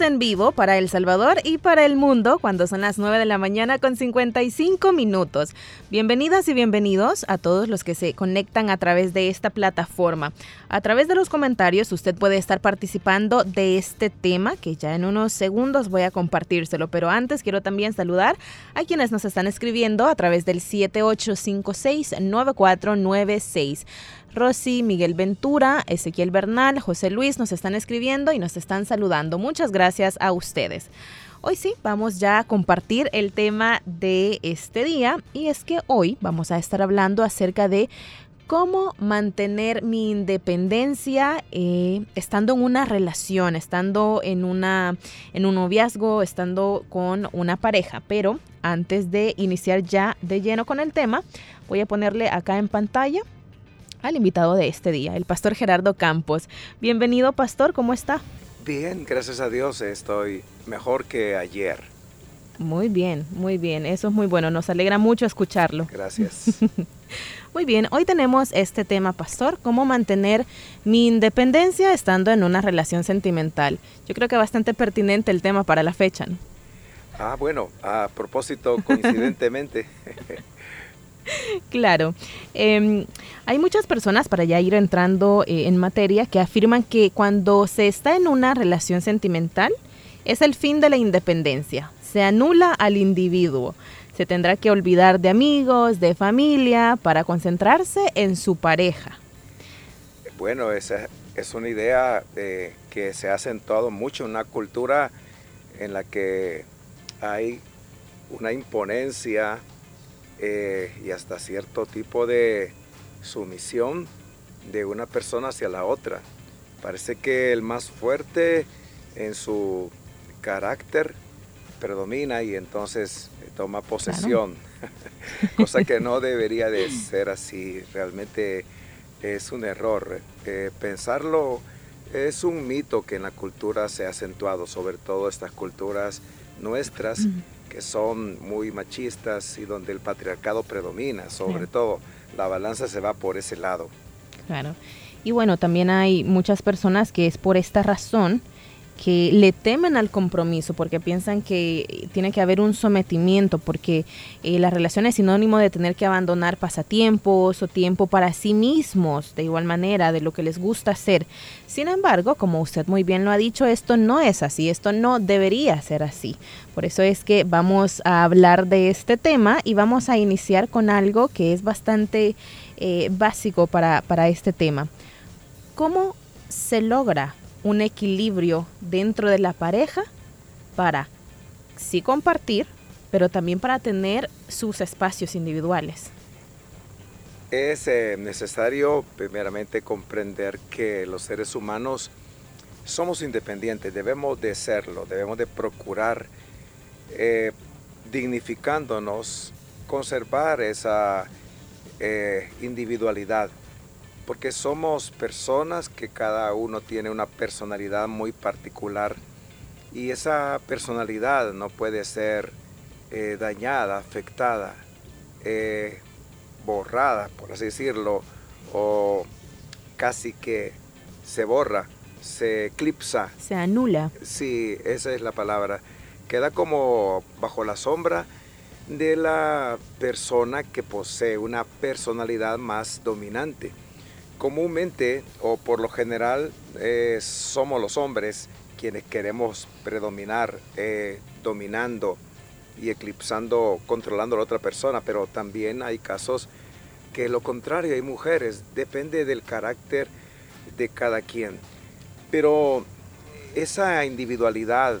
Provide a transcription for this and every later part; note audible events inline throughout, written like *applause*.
En vivo para El Salvador y para el mundo cuando son las 9 de la mañana con 55 minutos. Bienvenidas y bienvenidos a todos los que se conectan a través de esta plataforma. A través de los comentarios usted puede estar participando de este tema que ya en unos segundos voy a compartírselo, pero antes quiero también saludar a quienes nos están escribiendo a través del 7856-9496. Rosy, Miguel Ventura, Ezequiel Bernal, José Luis nos están escribiendo y nos están saludando. Muchas gracias a ustedes. Hoy sí, vamos ya a compartir el tema de este día y es que hoy vamos a estar hablando acerca de cómo mantener mi independencia eh, estando en una relación, estando en, una, en un noviazgo, estando con una pareja. Pero antes de iniciar ya de lleno con el tema, voy a ponerle acá en pantalla al invitado de este día, el pastor Gerardo Campos. Bienvenido, pastor, ¿cómo está? Bien, gracias a Dios estoy mejor que ayer. Muy bien, muy bien, eso es muy bueno, nos alegra mucho escucharlo. Gracias. *laughs* muy bien, hoy tenemos este tema, pastor, cómo mantener mi independencia estando en una relación sentimental. Yo creo que bastante pertinente el tema para la fecha. Ah, bueno, a propósito, coincidentemente. *laughs* *laughs* Claro. Em, hay muchas personas, para ya ir entrando eh, en materia, que afirman que cuando se está en una relación sentimental es el fin de la independencia. Se anula al individuo. Se tendrá que olvidar de amigos, de familia, para concentrarse en su pareja. Bueno, esa es una idea eh, que se ha acentuado mucho en una cultura en la que hay una imponencia, eh, y hasta cierto tipo de sumisión de una persona hacia la otra. Parece que el más fuerte en su carácter predomina y entonces toma posesión, *laughs* cosa que no debería de ser así. Realmente es un error. Eh, pensarlo es un mito que en la cultura se ha acentuado, sobre todo estas culturas nuestras que son muy machistas y donde el patriarcado predomina, sobre todo la balanza se va por ese lado. Claro. Y bueno, también hay muchas personas que es por esta razón que le temen al compromiso porque piensan que tiene que haber un sometimiento porque eh, la relación es sinónimo de tener que abandonar pasatiempos o tiempo para sí mismos de igual manera de lo que les gusta hacer. Sin embargo, como usted muy bien lo ha dicho, esto no es así, esto no debería ser así. Por eso es que vamos a hablar de este tema y vamos a iniciar con algo que es bastante eh, básico para, para este tema. ¿Cómo se logra un equilibrio dentro de la pareja para sí compartir, pero también para tener sus espacios individuales. Es eh, necesario primeramente comprender que los seres humanos somos independientes, debemos de serlo, debemos de procurar eh, dignificándonos, conservar esa eh, individualidad porque somos personas que cada uno tiene una personalidad muy particular y esa personalidad no puede ser eh, dañada, afectada, eh, borrada, por así decirlo, o casi que se borra, se eclipsa. Se anula. Sí, esa es la palabra. Queda como bajo la sombra de la persona que posee una personalidad más dominante comúnmente o por lo general eh, somos los hombres quienes queremos predominar, eh, dominando y eclipsando, controlando a la otra persona, pero también hay casos que lo contrario, hay mujeres, depende del carácter de cada quien. Pero esa individualidad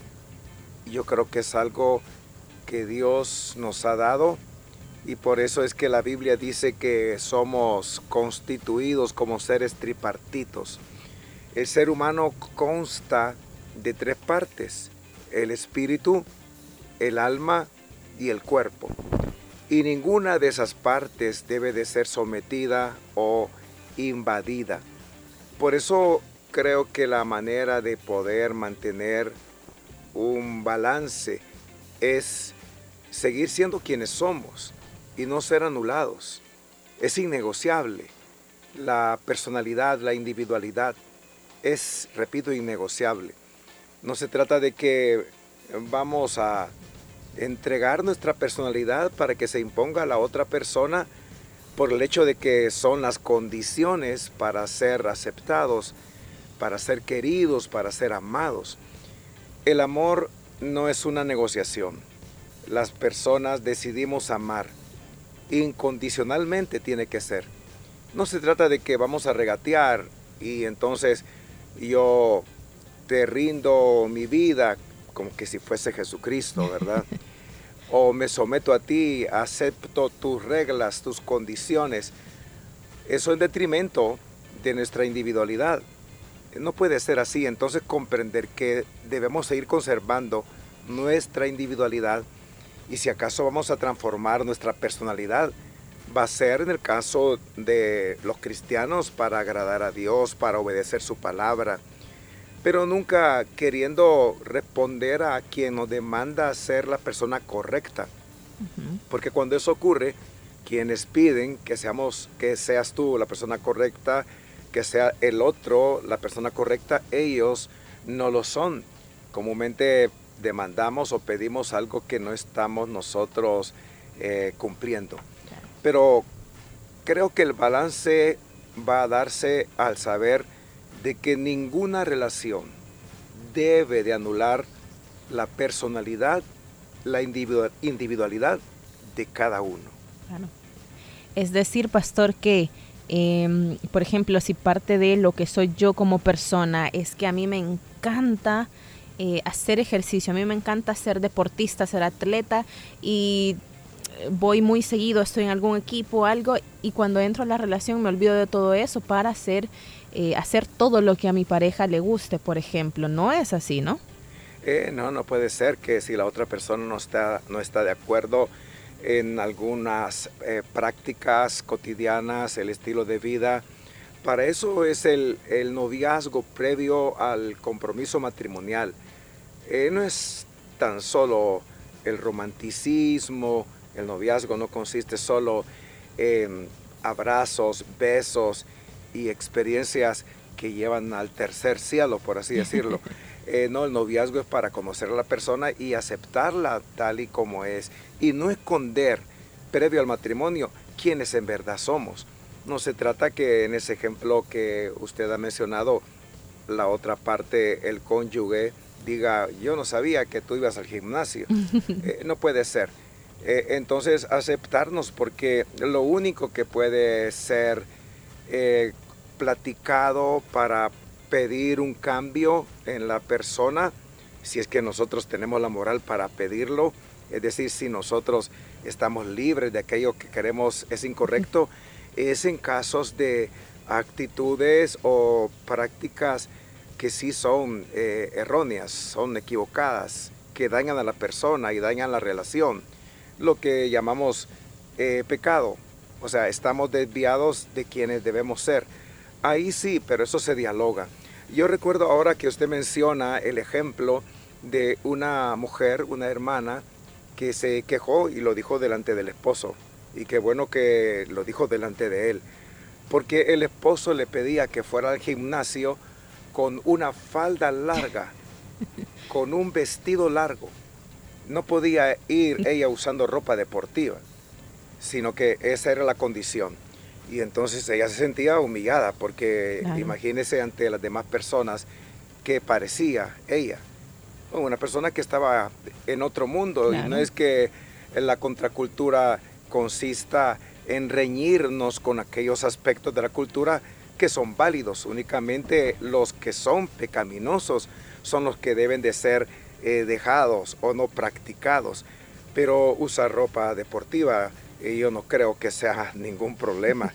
yo creo que es algo que Dios nos ha dado y por eso es que la Biblia dice que somos constituidos como seres tripartitos. El ser humano consta de tres partes, el espíritu, el alma y el cuerpo. Y ninguna de esas partes debe de ser sometida o invadida. Por eso creo que la manera de poder mantener un balance es seguir siendo quienes somos y no ser anulados. Es innegociable. La personalidad, la individualidad es, repito, innegociable. No se trata de que vamos a entregar nuestra personalidad para que se imponga a la otra persona por el hecho de que son las condiciones para ser aceptados, para ser queridos, para ser amados. El amor no es una negociación. Las personas decidimos amar. Incondicionalmente tiene que ser. No se trata de que vamos a regatear y entonces yo te rindo mi vida como que si fuese Jesucristo, ¿verdad? *laughs* o me someto a ti, acepto tus reglas, tus condiciones. Eso en detrimento de nuestra individualidad. No puede ser así, entonces comprender que debemos seguir conservando nuestra individualidad y si acaso vamos a transformar nuestra personalidad, va a ser en el caso de los cristianos para agradar a Dios, para obedecer su palabra, pero nunca queriendo responder a quien nos demanda ser la persona correcta. Porque cuando eso ocurre, quienes piden que seamos que seas tú la persona correcta, que sea el otro la persona correcta, ellos no lo son. Comúnmente demandamos o pedimos algo que no estamos nosotros eh, cumpliendo. Pero creo que el balance va a darse al saber de que ninguna relación debe de anular la personalidad, la individualidad de cada uno. Es decir, pastor, que, em, por ejemplo, si parte de lo que soy yo como persona es que a mí me encanta eh, hacer ejercicio, a mí me encanta ser deportista, ser atleta y eh, voy muy seguido, estoy en algún equipo, algo, y cuando entro a la relación me olvido de todo eso para hacer eh, hacer todo lo que a mi pareja le guste, por ejemplo. No es así, ¿no? Eh, no, no puede ser que si la otra persona no está, no está de acuerdo en algunas eh, prácticas cotidianas, el estilo de vida. Para eso es el, el noviazgo previo al compromiso matrimonial. No es tan solo el romanticismo, el noviazgo no consiste solo en abrazos, besos y experiencias que llevan al tercer cielo, por así decirlo. *laughs* Eh, no, el noviazgo es para conocer a la persona y aceptarla tal y como es y no esconder previo al matrimonio quiénes en verdad somos. No se trata que en ese ejemplo que usted ha mencionado, la otra parte, el cónyuge, diga, yo no sabía que tú ibas al gimnasio. *laughs* Eh, no puede ser. Eh, entonces, aceptarnos porque lo único que puede ser platicado para pedir un cambio en la persona, si es que nosotros tenemos la moral para pedirlo, es decir, si nosotros estamos libres de aquello que queremos es incorrecto, *laughs* es en casos de actitudes o prácticas que sí son eh, erróneas, son equivocadas, que dañan a la persona y dañan la relación, lo que llamamos eh, pecado. O sea, estamos desviados de quienes debemos ser. Ahí sí, pero eso se dialoga. Yo recuerdo ahora que usted menciona el ejemplo de una mujer, una hermana, que se quejó y lo dijo delante del esposo. Y qué bueno que lo dijo delante de él. Porque el esposo le pedía que fuera al gimnasio con una falda larga, con un vestido largo. No podía ir ella usando ropa deportiva, sino que esa era la condición. Y entonces ella se sentía humillada porque imagínese ante las demás personas que parecía ella. Una persona que estaba en otro mundo y no es que la contracultura consista en reñirnos con aquellos aspectos de la cultura que son válidos. Únicamente los que son pecaminosos son los que deben de ser eh, dejados o no practicados. Pero usar ropa deportiva, y yo no creo que sea *laughs* ningún problema.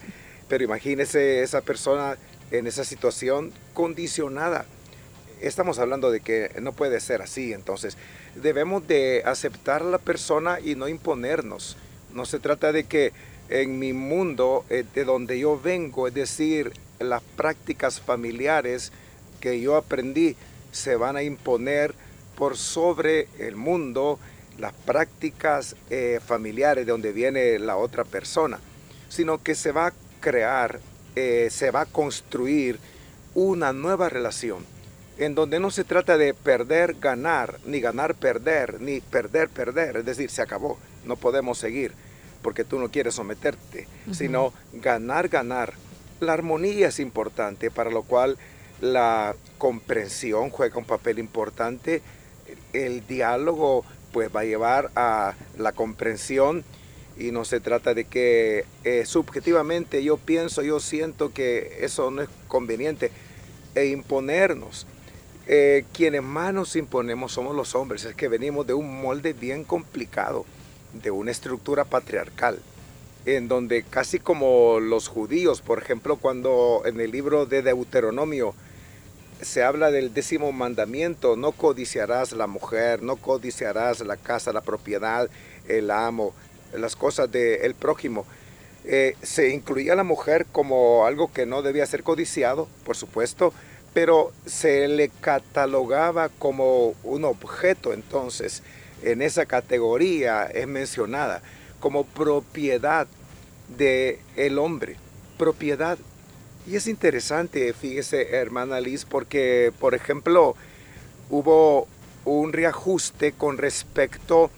Pero imagínese esa persona en esa situación condicionada. Estamos hablando de que no puede ser así, entonces debemos de aceptar a la persona y no imponernos. No se trata de que en mi mundo eh, de donde yo vengo, es decir, las prácticas familiares que yo aprendí se van a imponer por sobre el mundo, las prácticas eh, familiares de donde viene la otra persona, sino que se va a crear, eh, se va a construir una nueva relación en donde no se trata de perder, ganar, ni ganar, perder, ni perder, perder, es decir, se acabó, no podemos seguir porque tú no quieres someterte, sino ganar, ganar. La armonía es importante, para lo cual la comprensión juega un papel importante, el diálogo pues va a llevar a la comprensión y no se trata de que eh, subjetivamente yo pienso, yo siento que eso no es conveniente e imponernos. Eh, quienes más nos imponemos somos los hombres, es que venimos de un molde bien complicado, de una estructura patriarcal, en donde casi como los judíos, por ejemplo, cuando en el libro de Deuteronomio se habla del décimo mandamiento, no codiciarás la mujer, no codiciarás la casa, la propiedad, el amo, las cosas del prójimo. Eh, se incluía a la mujer como algo que no debía ser codiciado, por supuesto, pero se le catalogaba como un objeto, entonces en esa categoría es mencionada como propiedad del el hombre, propiedad. Y es interesante, fíjese hermana Liz, porque por ejemplo hubo un reajuste con respecto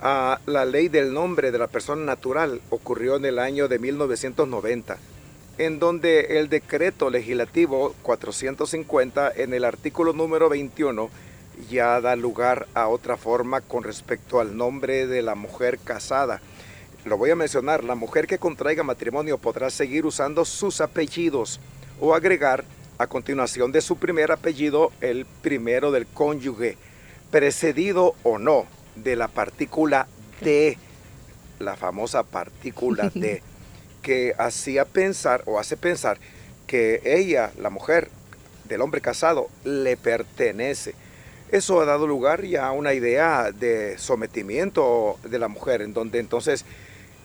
a la ley del nombre de la persona natural, ocurrió en el año de 1990 en donde el decreto legislativo 450 en el artículo número 21 ya da lugar a otra forma con respecto al nombre de la mujer casada. Lo voy a mencionar, la mujer que contraiga matrimonio podrá seguir usando sus apellidos o agregar a continuación de su primer apellido el primero del cónyuge, precedido o no de la partícula de, la famosa partícula de. *laughs* que hacía pensar o hace pensar que ella, la mujer del hombre casado, le pertenece. Eso ha dado lugar ya a una idea de sometimiento de la mujer, en donde entonces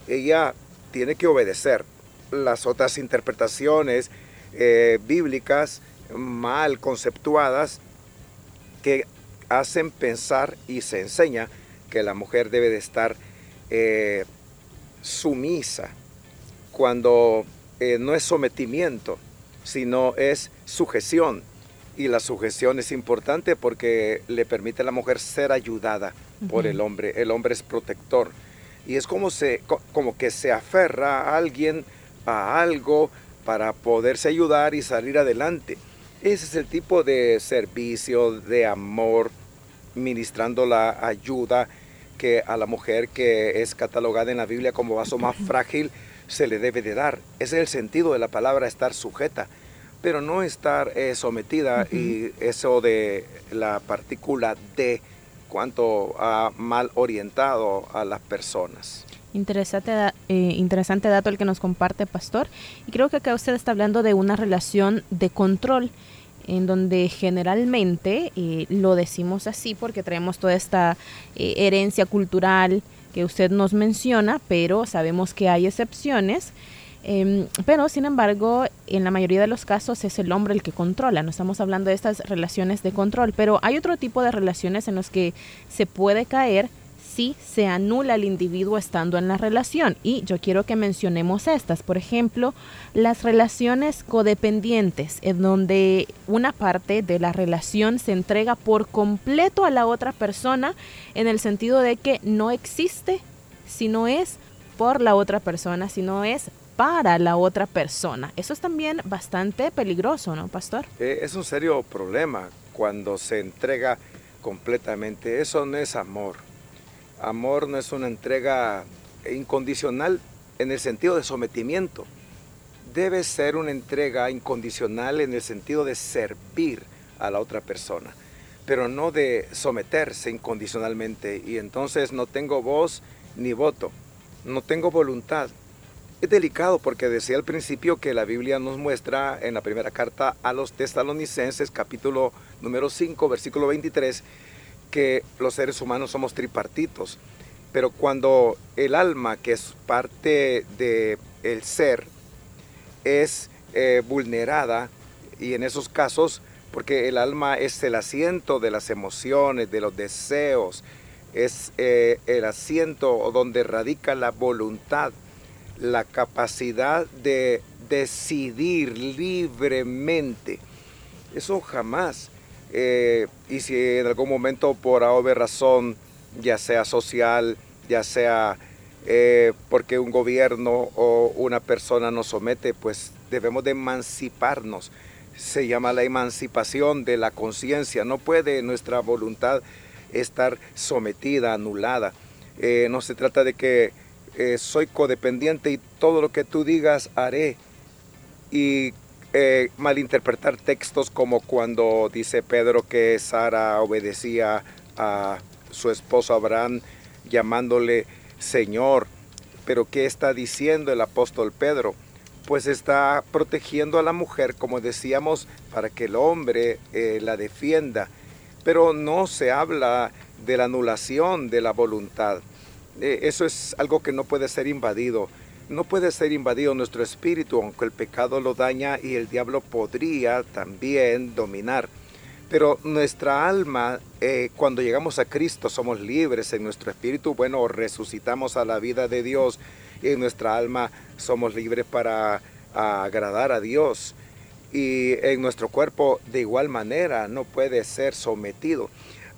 ella tiene que obedecer las otras interpretaciones eh, bíblicas mal conceptuadas que hacen pensar y se enseña que la mujer debe de estar eh, sumisa cuando eh, no es sometimiento, sino es sujeción. Y la sujeción es importante porque le permite a la mujer ser ayudada por el hombre. El hombre es protector. Y es como, se, como que se aferra a alguien, a algo, para poderse ayudar y salir adelante. Ese es el tipo de servicio, de amor, ministrando la ayuda que a la mujer que es catalogada en la Biblia como vaso más frágil se le debe de dar. Ese es el sentido de la palabra estar sujeta, pero no estar eh, sometida y eso de la partícula de cuanto ha mal orientado a las personas. Interesante, eh, interesante dato el que nos comparte Pastor. Y creo que acá usted está hablando de una relación de control en donde generalmente eh, lo decimos así porque traemos toda esta herencia cultural que usted nos menciona, pero sabemos que hay excepciones. Em, pero, sin embargo, en la mayoría de los casos es el hombre el que controla. No estamos hablando de estas relaciones de control, pero hay otro tipo de relaciones en los que se puede caer si se anula el individuo estando en la relación. Y yo quiero que mencionemos estas. Por ejemplo, las relaciones codependientes, en donde una parte de la relación se entrega por completo a la otra persona, en el sentido de que no existe si no es por la otra persona, si no es para la otra persona. Eso es también bastante peligroso, ¿no, pastor? Eh, es un serio problema cuando se entrega completamente. Eso no es amor Amor no es una entrega incondicional en el sentido de sometimiento. Debe ser una entrega incondicional en el sentido de servir a la otra persona, pero no de someterse incondicionalmente. Y entonces no tengo voz ni voto, no tengo voluntad. Es delicado porque decía al principio que la Biblia nos muestra en la primera carta a los tesalonicenses, capítulo número 5, versículo 23, que los seres humanos somos tripartitos. Pero cuando el alma, que es parte del el ser, es eh, vulnerada, y en esos casos, porque el alma es el asiento de las emociones, de los deseos, es eh, el asiento donde radica la voluntad, la capacidad de decidir libremente. Eso jamás. Eh, y si en algún momento por haber razón, ya sea social, ya sea eh, porque un gobierno o una persona nos somete, pues debemos de emanciparnos. Se llama la emancipación de la conciencia. No puede nuestra voluntad estar sometida, anulada. Eh, no se trata de que eh, soy codependiente y todo lo que tú digas haré. Y eh, malinterpretar textos como cuando dice Pedro que Sara obedecía a su esposo Abraham llamándole Señor. Pero ¿qué está diciendo el apóstol Pedro? Pues está protegiendo a la mujer, como decíamos, para que el hombre la defienda pero no se habla de la anulación de la voluntad. Eh, eso es algo que no puede ser invadido. No puede ser invadido nuestro espíritu, aunque el pecado lo daña y el diablo podría también dominar. Pero nuestra alma, eh, cuando llegamos a Cristo, somos libres en nuestro espíritu. Bueno, resucitamos a la vida de Dios y en nuestra alma somos libres para agradar a Dios y en nuestro cuerpo de igual manera no puede ser sometido.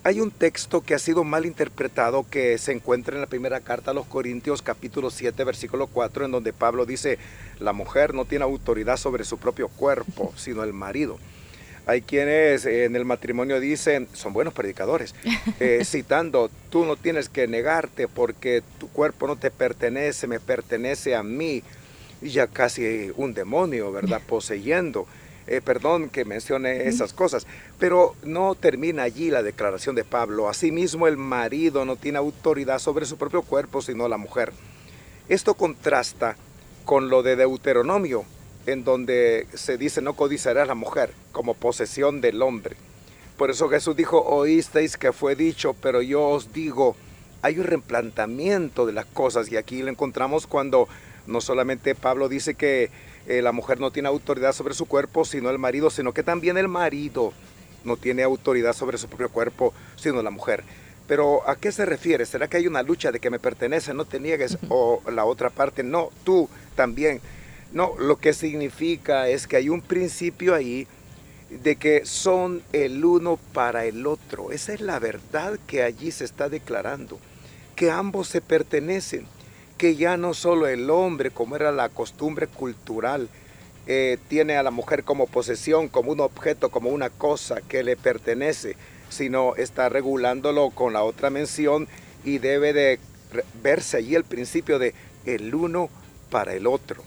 Hay un texto que ha sido mal interpretado que se encuentra en la primera carta a los Corintios capítulo 7 versículo 4 en donde Pablo dice, la mujer no tiene autoridad sobre su propio cuerpo, sino el marido. Hay quienes en el matrimonio dicen, son buenos predicadores, *laughs* eh, citando, tú no tienes que negarte porque tu cuerpo no te pertenece, me pertenece a mí. Y ya casi un demonio, ¿verdad? *laughs* Poseyendo. Eh, perdón que mencione esas cosas, pero no termina allí la declaración de Pablo. Asimismo, el marido no tiene autoridad sobre su propio cuerpo, sino la mujer. Esto contrasta con lo de Deuteronomio, en donde se dice no codiciarás a la mujer como posesión del hombre. Por eso Jesús dijo, oísteis que fue dicho, pero yo os digo, hay un reemplantamiento de las cosas y aquí lo encontramos cuando no solamente Pablo dice que eh, la mujer no tiene autoridad sobre su cuerpo, sino el marido, sino que también el marido no tiene autoridad sobre su propio cuerpo, sino la mujer. Pero ¿a qué se refiere? ¿Será que hay una lucha de que me pertenece, no te niegues? O la otra parte, no, tú también. No, lo que significa es que hay un principio ahí de que son el uno para el otro. Esa es la verdad que allí se está declarando, que ambos se pertenecen que ya no solo el hombre, como era la costumbre cultural, eh, tiene a la mujer como posesión, como un objeto, como una cosa que le pertenece, sino está regulándolo con la otra mención y debe de verse allí el principio de el uno para el otro.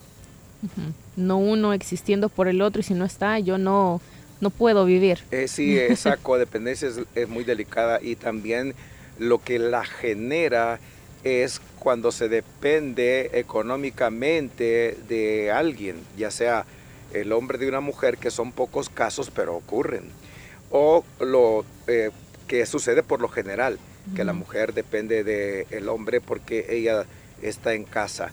No uno existiendo por el otro y si no está, yo no, no puedo vivir. Eh, sí, esa *laughs* codependencia es muy delicada y también lo que la genera es cuando se depende económicamente de alguien, ya sea el hombre de una mujer, que son pocos casos, pero ocurren, o lo eh, que sucede por lo general, que la mujer depende del hombre porque ella está en casa,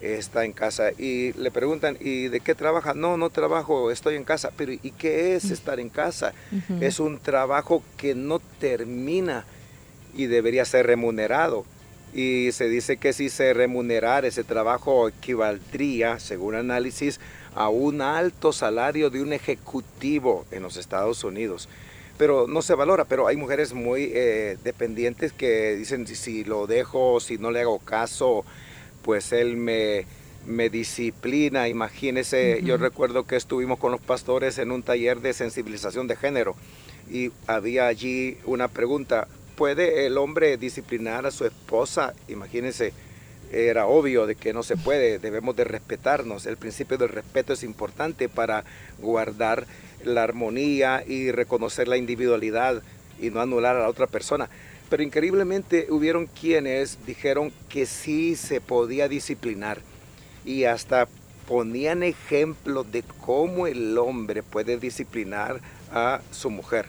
está en casa y le preguntan, ¿y de qué trabaja? No, no trabajo, estoy en casa, pero ¿y qué es estar en casa? Es un trabajo que no termina y debería ser remunerado y se dice que si se remunerara ese trabajo equivaldría, según análisis, a un alto salario de un ejecutivo en los Estados Unidos. Pero no se valora, pero hay mujeres muy eh, dependientes que dicen si, lo dejo, si no le hago caso, pues él me, me disciplina. Imagínese, yo recuerdo que estuvimos con los pastores en un taller de sensibilización de género y había allí una pregunta, puede el hombre disciplinar a su esposa? Imagínense, era obvio de que no se puede, debemos de respetarnos. El principio del respeto es importante para guardar la armonía y reconocer la individualidad y no anular a la otra persona. Pero increíblemente hubieron quienes dijeron que sí se podía disciplinar y hasta ponían ejemplos de cómo el hombre puede disciplinar a su mujer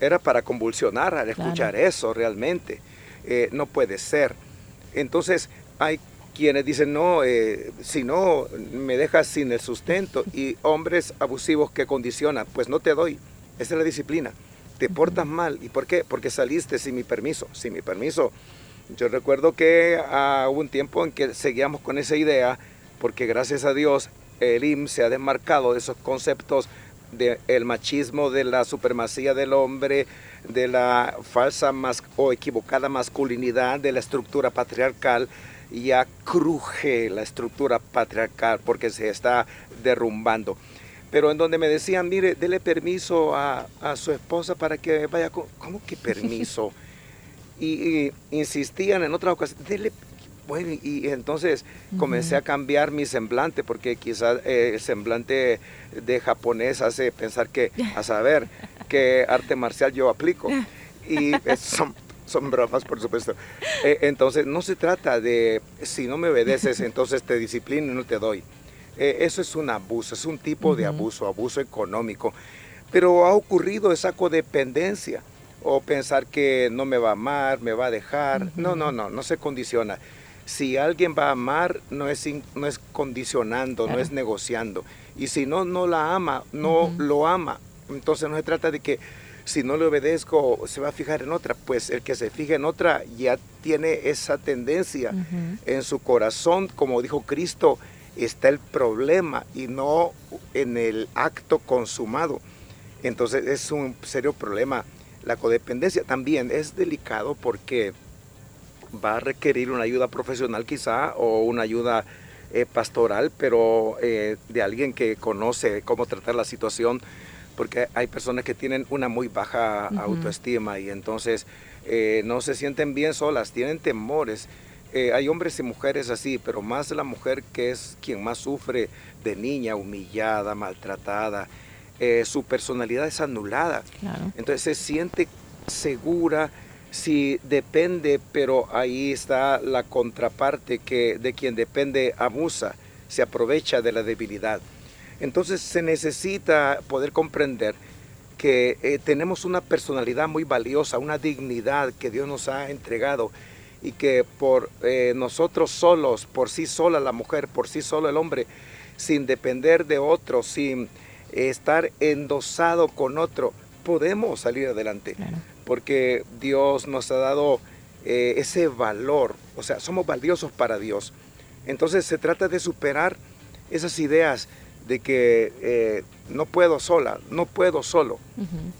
era para convulsionar al escuchar eso realmente. Eh, no puede ser. Entonces hay quienes dicen, no, eh, si no, me dejas sin el sustento. Y hombres abusivos que condicionan, pues no te doy. Esa es la disciplina. Te portas mal. ¿Y por qué? Porque saliste sin mi permiso. Sin mi permiso. Yo recuerdo que ah, hubo un tiempo en que seguíamos con esa idea, porque gracias a Dios el IM se ha desmarcado de esos conceptos del machismo, de la supremacía del hombre, de la falsa o equivocada masculinidad, de la estructura patriarcal, ya cruje la estructura patriarcal porque se está derrumbando. Pero en donde me decían, mire, dele permiso a, su esposa para que vaya con... ¿Cómo que permiso? *laughs* y, insistían en otras ocasiones, dele bueno, y entonces comencé a cambiar mi semblante, porque quizás eh, el semblante de japonés hace pensar que, a saber, qué arte marcial yo aplico. Y *laughs* son, son bromas, por supuesto. Eh, entonces, no se trata de, si no me obedeces, *laughs* entonces te disciplino y no te doy. Eh, eso es un abuso, es un tipo de abuso, abuso económico. Pero ha ocurrido esa codependencia o pensar que no me va a amar, me va a dejar. No, no, no, no se condiciona si alguien va a amar, no es, no es condicionando, no es negociando. Y si no, no la ama, no lo ama. Entonces no se trata de que si no le obedezco se va a fijar en otra. Pues el que se fija en otra ya tiene esa tendencia en su corazón, como dijo Cristo, está el problema y no en el acto consumado. Entonces es un serio problema. La codependencia también es delicado porque va a requerir una ayuda profesional quizá o una ayuda eh, pastoral, pero eh, de alguien que conoce cómo tratar la situación, porque hay personas que tienen una muy baja autoestima y entonces eh, no se sienten bien solas, tienen temores. hay hombres y mujeres así, pero más la mujer que es quien más sufre de niña, humillada, maltratada. su personalidad es anulada. Entonces se siente segura, si depende, pero ahí está la contraparte que de quien depende abusa, se aprovecha de la debilidad. Entonces se necesita poder comprender que eh, tenemos una personalidad muy valiosa, una dignidad que Dios nos ha entregado y que por eh, nosotros solos, por sí sola la mujer, por sí solo el hombre, sin depender de otro, sin estar endosado con otro, podemos salir adelante porque Dios nos ha dado eh, ese valor, o sea, somos valiosos para Dios. Entonces se trata de superar esas ideas de que eh, no puedo sola, no puedo solo,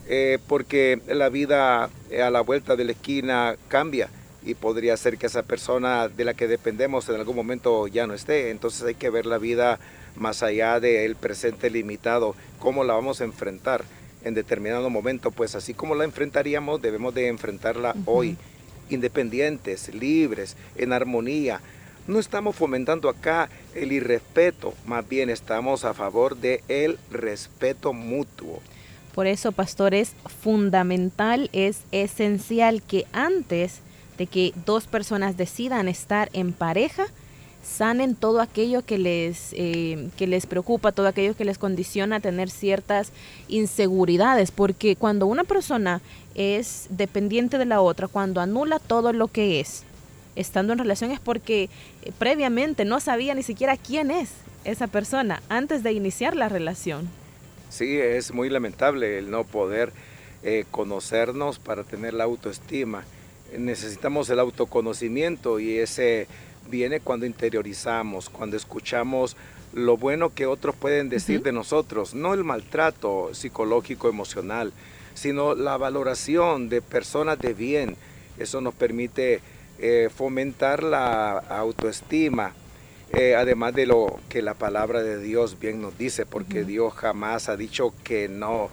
eh, porque la vida a la vuelta de la esquina cambia y podría ser que esa persona de la que dependemos en algún momento ya no esté. Entonces hay que ver la vida más allá del presente limitado, cómo la vamos a enfrentar en determinado momento, pues así como la enfrentaríamos, debemos de enfrentarla hoy, independientes, libres, en armonía. No estamos fomentando acá el irrespeto, más bien estamos a favor de el respeto mutuo. Por eso, pastor, es fundamental, es esencial que antes de que dos personas decidan estar en pareja, sanen todo aquello que les, eh, que les preocupa, todo aquello que les condiciona a tener ciertas inseguridades, porque cuando una persona es dependiente de la otra, cuando anula todo lo que es, estando en relación es porque eh, previamente no sabía ni siquiera quién es esa persona antes de iniciar la relación. Sí, es muy lamentable el no poder eh, conocernos para tener la autoestima. Necesitamos el autoconocimiento y ese viene cuando interiorizamos, cuando escuchamos lo bueno que otros pueden decir de nosotros, no el maltrato psicológico, emocional, sino la valoración de personas de bien. Eso nos permite eh, fomentar la autoestima, eh, además de lo que la palabra de Dios bien nos dice, porque Dios jamás ha dicho que no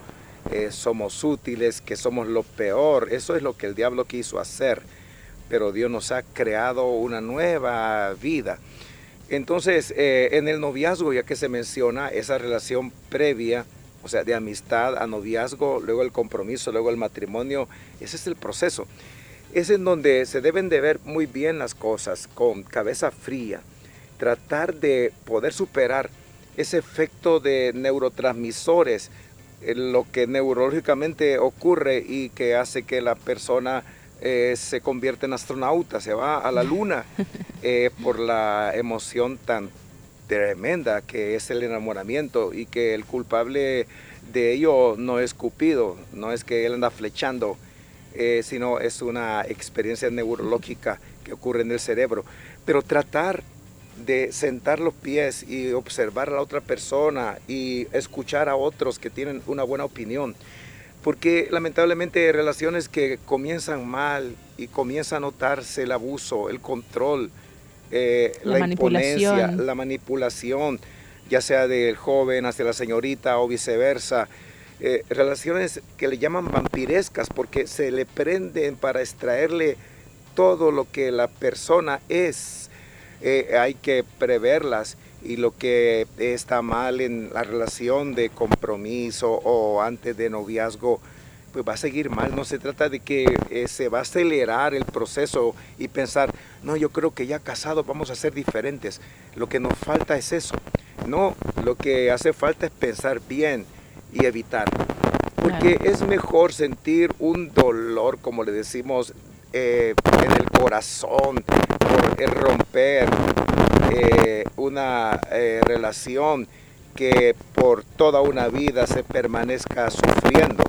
eh, somos útiles, que somos lo peor. Eso es lo que el diablo quiso hacer pero Dios nos ha creado una nueva vida. Entonces, eh, en el noviazgo, ya que se menciona esa relación previa, o sea, de amistad a noviazgo, luego el compromiso, luego el matrimonio, ese es el proceso. Es en donde se deben de ver muy bien las cosas, con cabeza fría, tratar de poder superar ese efecto de neurotransmisores, lo que neurológicamente ocurre y que hace que la persona eh, se convierte en astronauta, se va a la luna *laughs* eh, por la emoción tan tremenda que es el enamoramiento y que el culpable de ello no es Cupido, no es que él anda flechando, eh, sino es una experiencia neurológica que ocurre en el cerebro. Pero tratar de sentar los pies y observar a la otra persona y escuchar a otros que tienen una buena opinión. Porque lamentablemente relaciones que comienzan mal y comienza a notarse el abuso, el control, eh, la, manipulación. la manipulación, ya sea del joven hacia la señorita o viceversa. Eh, relaciones que le llaman vampirescas porque se le prenden para extraerle todo lo que la persona es. Eh, hay que preverlas y lo que está mal en la relación de compromiso o antes de noviazgo, pues va a seguir mal. No se trata de que eh, se va a acelerar el proceso y pensar, no, yo creo que ya casados vamos a ser diferentes. Lo que nos falta es eso. No, lo que hace falta es pensar bien y evitar. Porque es mejor sentir un dolor, como le decimos, eh, en el corazón por el romper eh, una relación que por toda una vida se permanezca sufriendo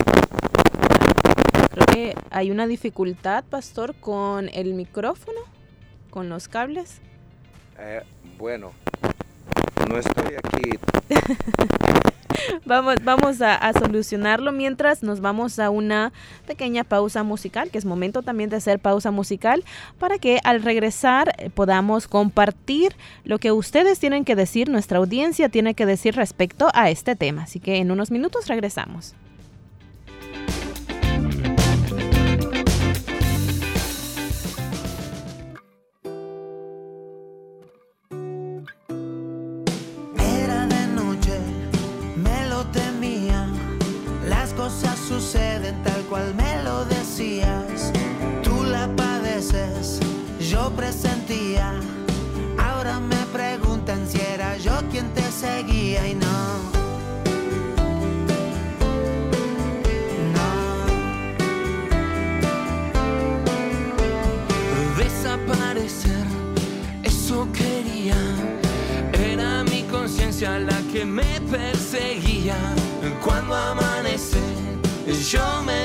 hay una dificultad, pastor, con el micrófono, con los cables. Eh, bueno, no estoy aquí. *laughs* vamos vamos a, solucionarlo mientras nos vamos a una pequeña pausa musical, que es momento también de hacer pausa musical, para que al regresar eh, podamos compartir lo que ustedes tienen que decir, nuestra audiencia tiene que decir respecto a este tema. Así que en unos minutos regresamos. distancia la que me perseguía. Cuando amanece, yo me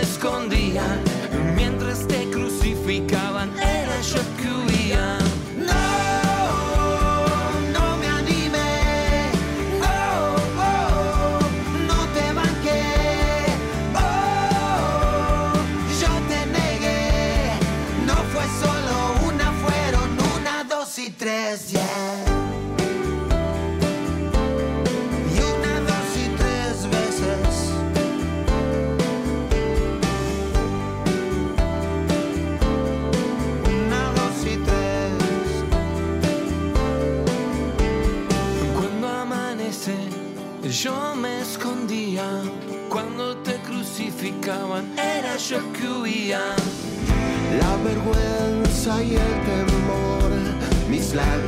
La vergüenza y el temor, mis labios.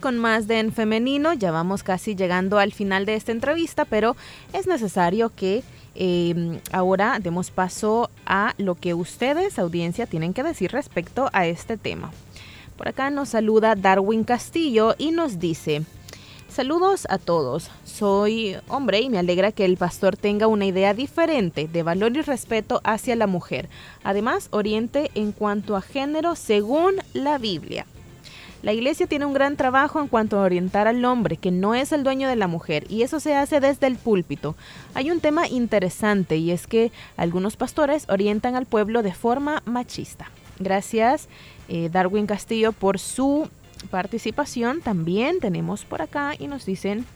Con más de En Femenino, ya vamos casi llegando al final de esta entrevista, pero es necesario que eh, ahora demos paso a lo que ustedes, audiencia, tienen que decir respecto a este tema. Por acá nos saluda Darwin Castillo y nos dice, saludos a todos, soy hombre y me alegra que el pastor tenga una idea diferente de valor y respeto hacia la mujer. Además, oriente en cuanto a género según la Biblia. La iglesia tiene un gran trabajo en cuanto a orientar al hombre, que no es el dueño de la mujer, y eso se hace desde el púlpito. Hay un tema interesante y es que algunos pastores orientan al pueblo de forma machista. Gracias, eh, Darwin Castillo, por su participación. También tenemos por acá y nos dicen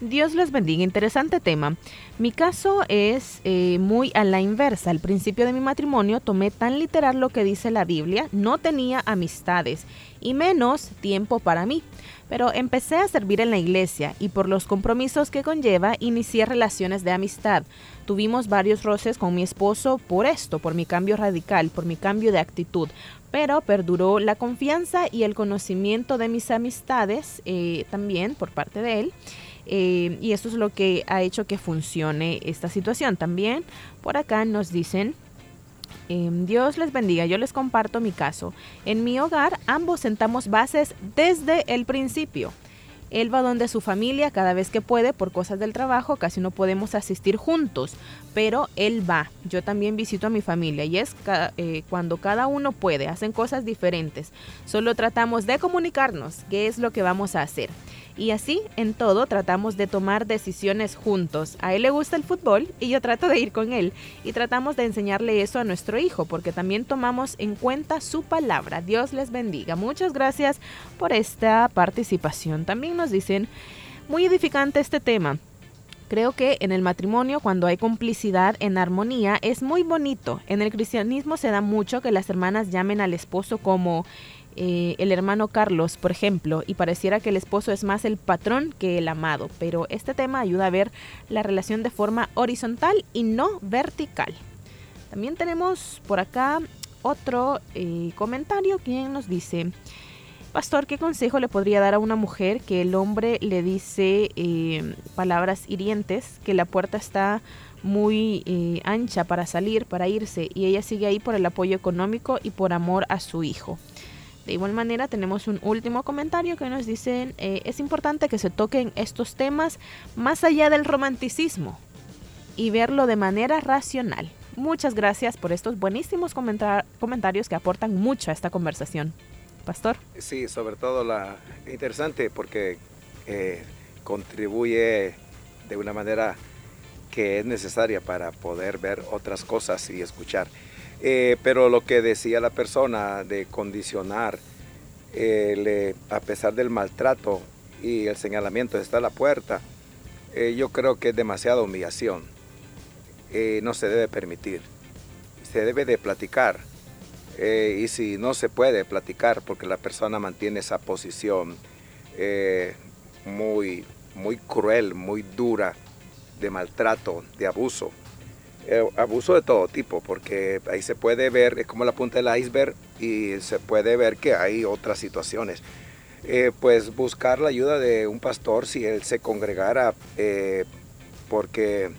Dios les bendiga. Interesante tema. Mi caso es eh, muy a la inversa. Al principio de mi matrimonio tomé tan literal lo que dice la Biblia. No tenía amistades y menos tiempo para mí. Pero empecé a servir en la iglesia y por los compromisos que conlleva inicié relaciones de amistad. Tuvimos varios roces con mi esposo por esto, por mi cambio radical, por mi cambio de actitud. Pero perduró la confianza y el conocimiento de mis amistades eh, también por parte de él. Eh, y eso es lo que ha hecho que funcione esta situación. También por acá nos dicen, em, Dios les bendiga, yo les comparto mi caso. En mi hogar ambos sentamos bases desde el principio. Él va donde su familia cada vez que puede por cosas del trabajo, casi no podemos asistir juntos, pero él va. Yo también visito a mi familia y es eh, cuando cada uno puede, hacen cosas diferentes. Solo tratamos de comunicarnos qué es lo que vamos a hacer. Y así, en todo, tratamos de tomar decisiones juntos. A él le gusta el fútbol y yo trato de ir con él. Y tratamos de enseñarle eso a nuestro hijo, porque también tomamos en cuenta su palabra. Dios les bendiga. Muchas gracias por esta participación. También nos dicen, muy edificante este tema. Creo que en el matrimonio, cuando hay complicidad en armonía, es muy bonito. En el cristianismo se da mucho que las hermanas llamen al esposo como eh, el hermano Carlos, por ejemplo, y pareciera que el esposo es más el patrón que el amado, pero este tema ayuda a ver la relación de forma horizontal y no vertical. También tenemos por acá otro eh, comentario quien nos dice, Pastor, ¿qué consejo le podría dar a una mujer que el hombre le dice eh, palabras hirientes, que la puerta está muy ancha para salir, para irse, y ella sigue ahí por el apoyo económico y por amor a su hijo? De igual manera tenemos un último comentario que nos dicen, eh, es importante que se toquen estos temas más allá del romanticismo y verlo de manera racional. Muchas gracias por estos buenísimos comentarios que aportan mucho a esta conversación. Pastor. Sí, sobre todo la interesante porque eh, contribuye de una manera que es necesaria para poder ver otras cosas y escuchar. Eh, pero lo que decía la persona de condicionar, eh, a pesar del maltrato y el señalamiento está a la puerta, eh, yo creo que es demasiada humillación. no se debe permitir. Se debe de platicar. y si no se puede platicar porque la persona mantiene esa posición muy, muy cruel, muy dura, de maltrato, de abuso, abuso de todo tipo, porque ahí se puede ver, es como la punta del iceberg y se puede ver que hay otras situaciones. Eh, pues buscar la ayuda de un pastor si él se congregara, eh, porque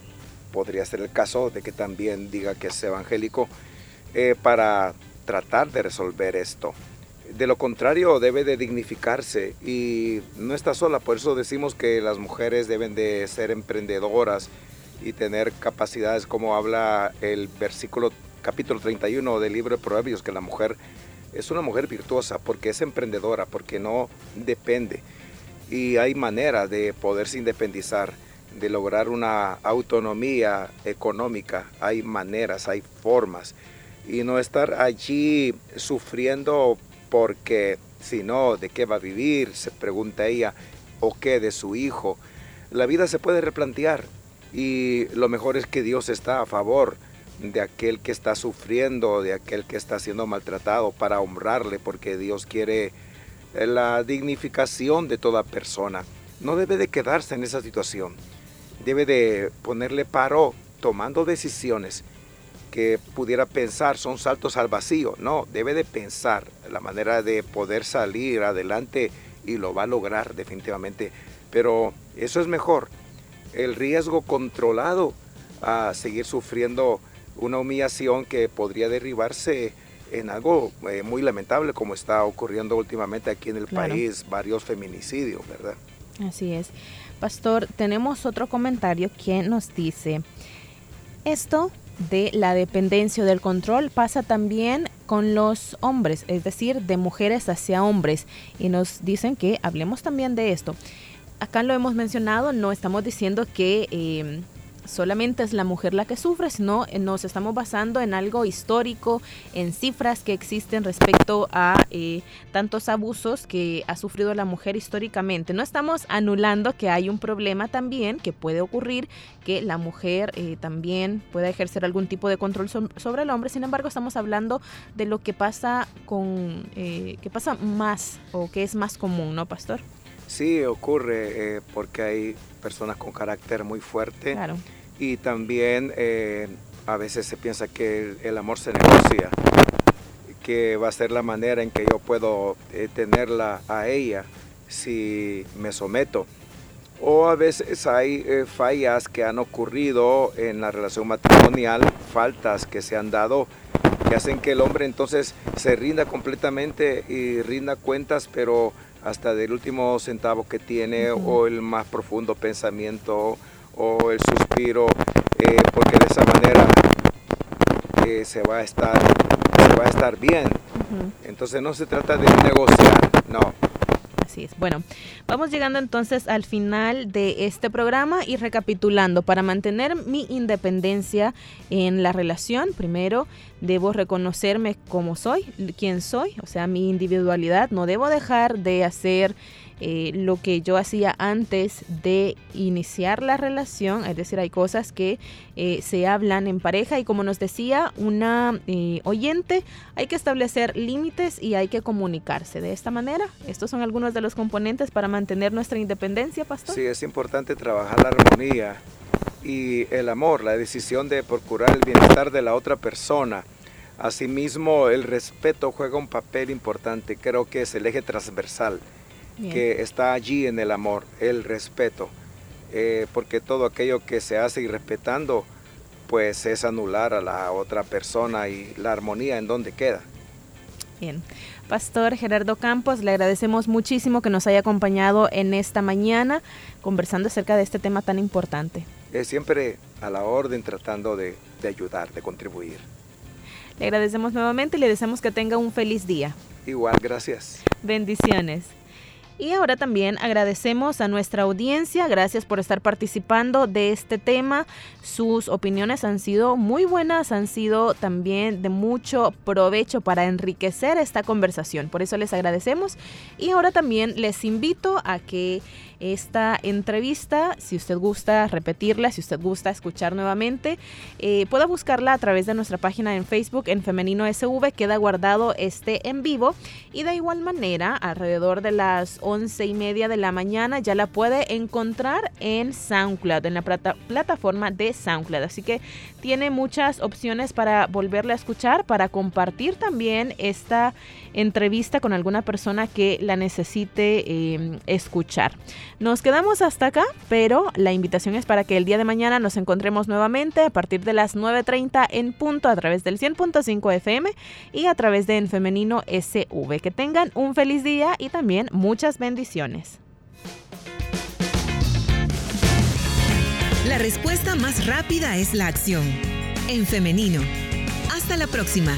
podría ser el caso de que también diga que es evangélico, para tratar de resolver esto. De lo contrario, debe de dignificarse y no está sola, por eso decimos que las mujeres deben de ser emprendedoras, y tener capacidades como habla el versículo capítulo 31 del libro de Proverbios, que la mujer es una mujer virtuosa porque es emprendedora, porque no depende. Y hay maneras de poderse independizar, de lograr una autonomía económica, hay maneras, hay formas. Y no estar allí sufriendo porque si no, ¿de qué va a vivir? Se pregunta ella, o qué de su hijo. La vida se puede replantear y lo mejor es que Dios está a favor de aquel que está sufriendo, de aquel que está siendo maltratado, para honrarle, porque Dios quiere la dignificación de toda persona. No debe de quedarse en esa situación, debe de ponerle paro tomando decisiones que pudiera pensar son saltos al vacío. No, debe de pensar la manera de poder salir adelante y lo va a lograr definitivamente. Pero eso es mejor. El riesgo controlado a seguir sufriendo una humillación que podría derribarse en algo eh, muy lamentable como está ocurriendo últimamente aquí en el país, varios feminicidios, ¿verdad? Así es. Pastor, tenemos otro comentario que nos dice, esto de la dependencia o del control pasa también con los hombres, es decir, de mujeres hacia hombres. Y nos dicen que hablemos también de esto. Acá lo hemos mencionado, no estamos diciendo que eh, solamente es la mujer la que sufre, sino eh, nos estamos basando en algo histórico, en cifras que existen respecto a eh, tantos abusos que ha sufrido la mujer históricamente. No estamos anulando que hay un problema también que puede ocurrir, que la mujer eh, también pueda ejercer algún tipo de control sobre el hombre, sin embargo estamos hablando de lo que pasa con, que pasa más o que es más común, ¿no, pastor? Sí, ocurre porque hay personas con carácter muy fuerte. Claro y también eh, a veces se piensa que el, amor se negocia, que va a ser la manera en que yo puedo eh, tenerla a ella si me someto. O a veces hay eh, fallas que han ocurrido en la relación matrimonial, faltas que se han dado, que hacen que el hombre entonces se rinda completamente y rinda cuentas, pero hasta del último centavo que tiene o el más profundo pensamiento o el suspiro, eh, porque de esa manera eh, se va a estar, va a estar bien. Entonces no se trata de negociar, no. Así es. Bueno, vamos llegando entonces al final de este programa y recapitulando, para mantener mi independencia en la relación, primero debo reconocerme como soy, quién soy, o sea, mi individualidad, no debo dejar de hacer eh, lo que yo hacía antes de iniciar la relación, es decir, hay cosas que eh, se hablan en pareja y como nos decía una eh, oyente, hay que establecer límites y hay que comunicarse de esta manera. Estos son algunos de los componentes para mantener nuestra independencia, pastor. Sí, es importante trabajar la armonía y el amor, la decisión de procurar el bienestar de la otra persona. Asimismo, el respeto juega un papel importante, creo que es el eje transversal que está allí en el amor, el respeto, eh, porque todo aquello que se hace irrespetando, pues es anular a la otra persona y la armonía en donde queda. Bien. Pastor Gerardo Campos, le agradecemos muchísimo que nos haya acompañado en esta mañana conversando acerca de este tema tan importante. Es siempre a la orden tratando de, de ayudar, de contribuir. Le agradecemos nuevamente y le deseamos que tenga un feliz día. Igual, gracias. Bendiciones. Y ahora también agradecemos a nuestra audiencia, gracias por estar participando de este tema. Sus opiniones han sido muy buenas, han sido también de mucho provecho para enriquecer esta conversación. Por eso les agradecemos y ahora también les invito a que esta entrevista, si usted gusta repetirla, si usted gusta escuchar nuevamente, eh, pueda buscarla a través de nuestra página en Facebook en Femenino SV, queda guardado este en vivo y de igual manera alrededor de las once y media de la mañana ya la puede encontrar en SoundCloud, en la plataforma de SoundCloud. Así que tiene muchas opciones para volverla a escuchar, para compartir también esta entrevista con alguna persona que la necesite em, escuchar. Nos quedamos hasta acá, pero la invitación es para que el día de mañana nos encontremos nuevamente a partir de las 9.30 en punto a través del 100.5 FM y a través de En Femenino SV. Que tengan un feliz día y también muchas bendiciones. La respuesta más rápida es la acción. En femenino. Hasta la próxima.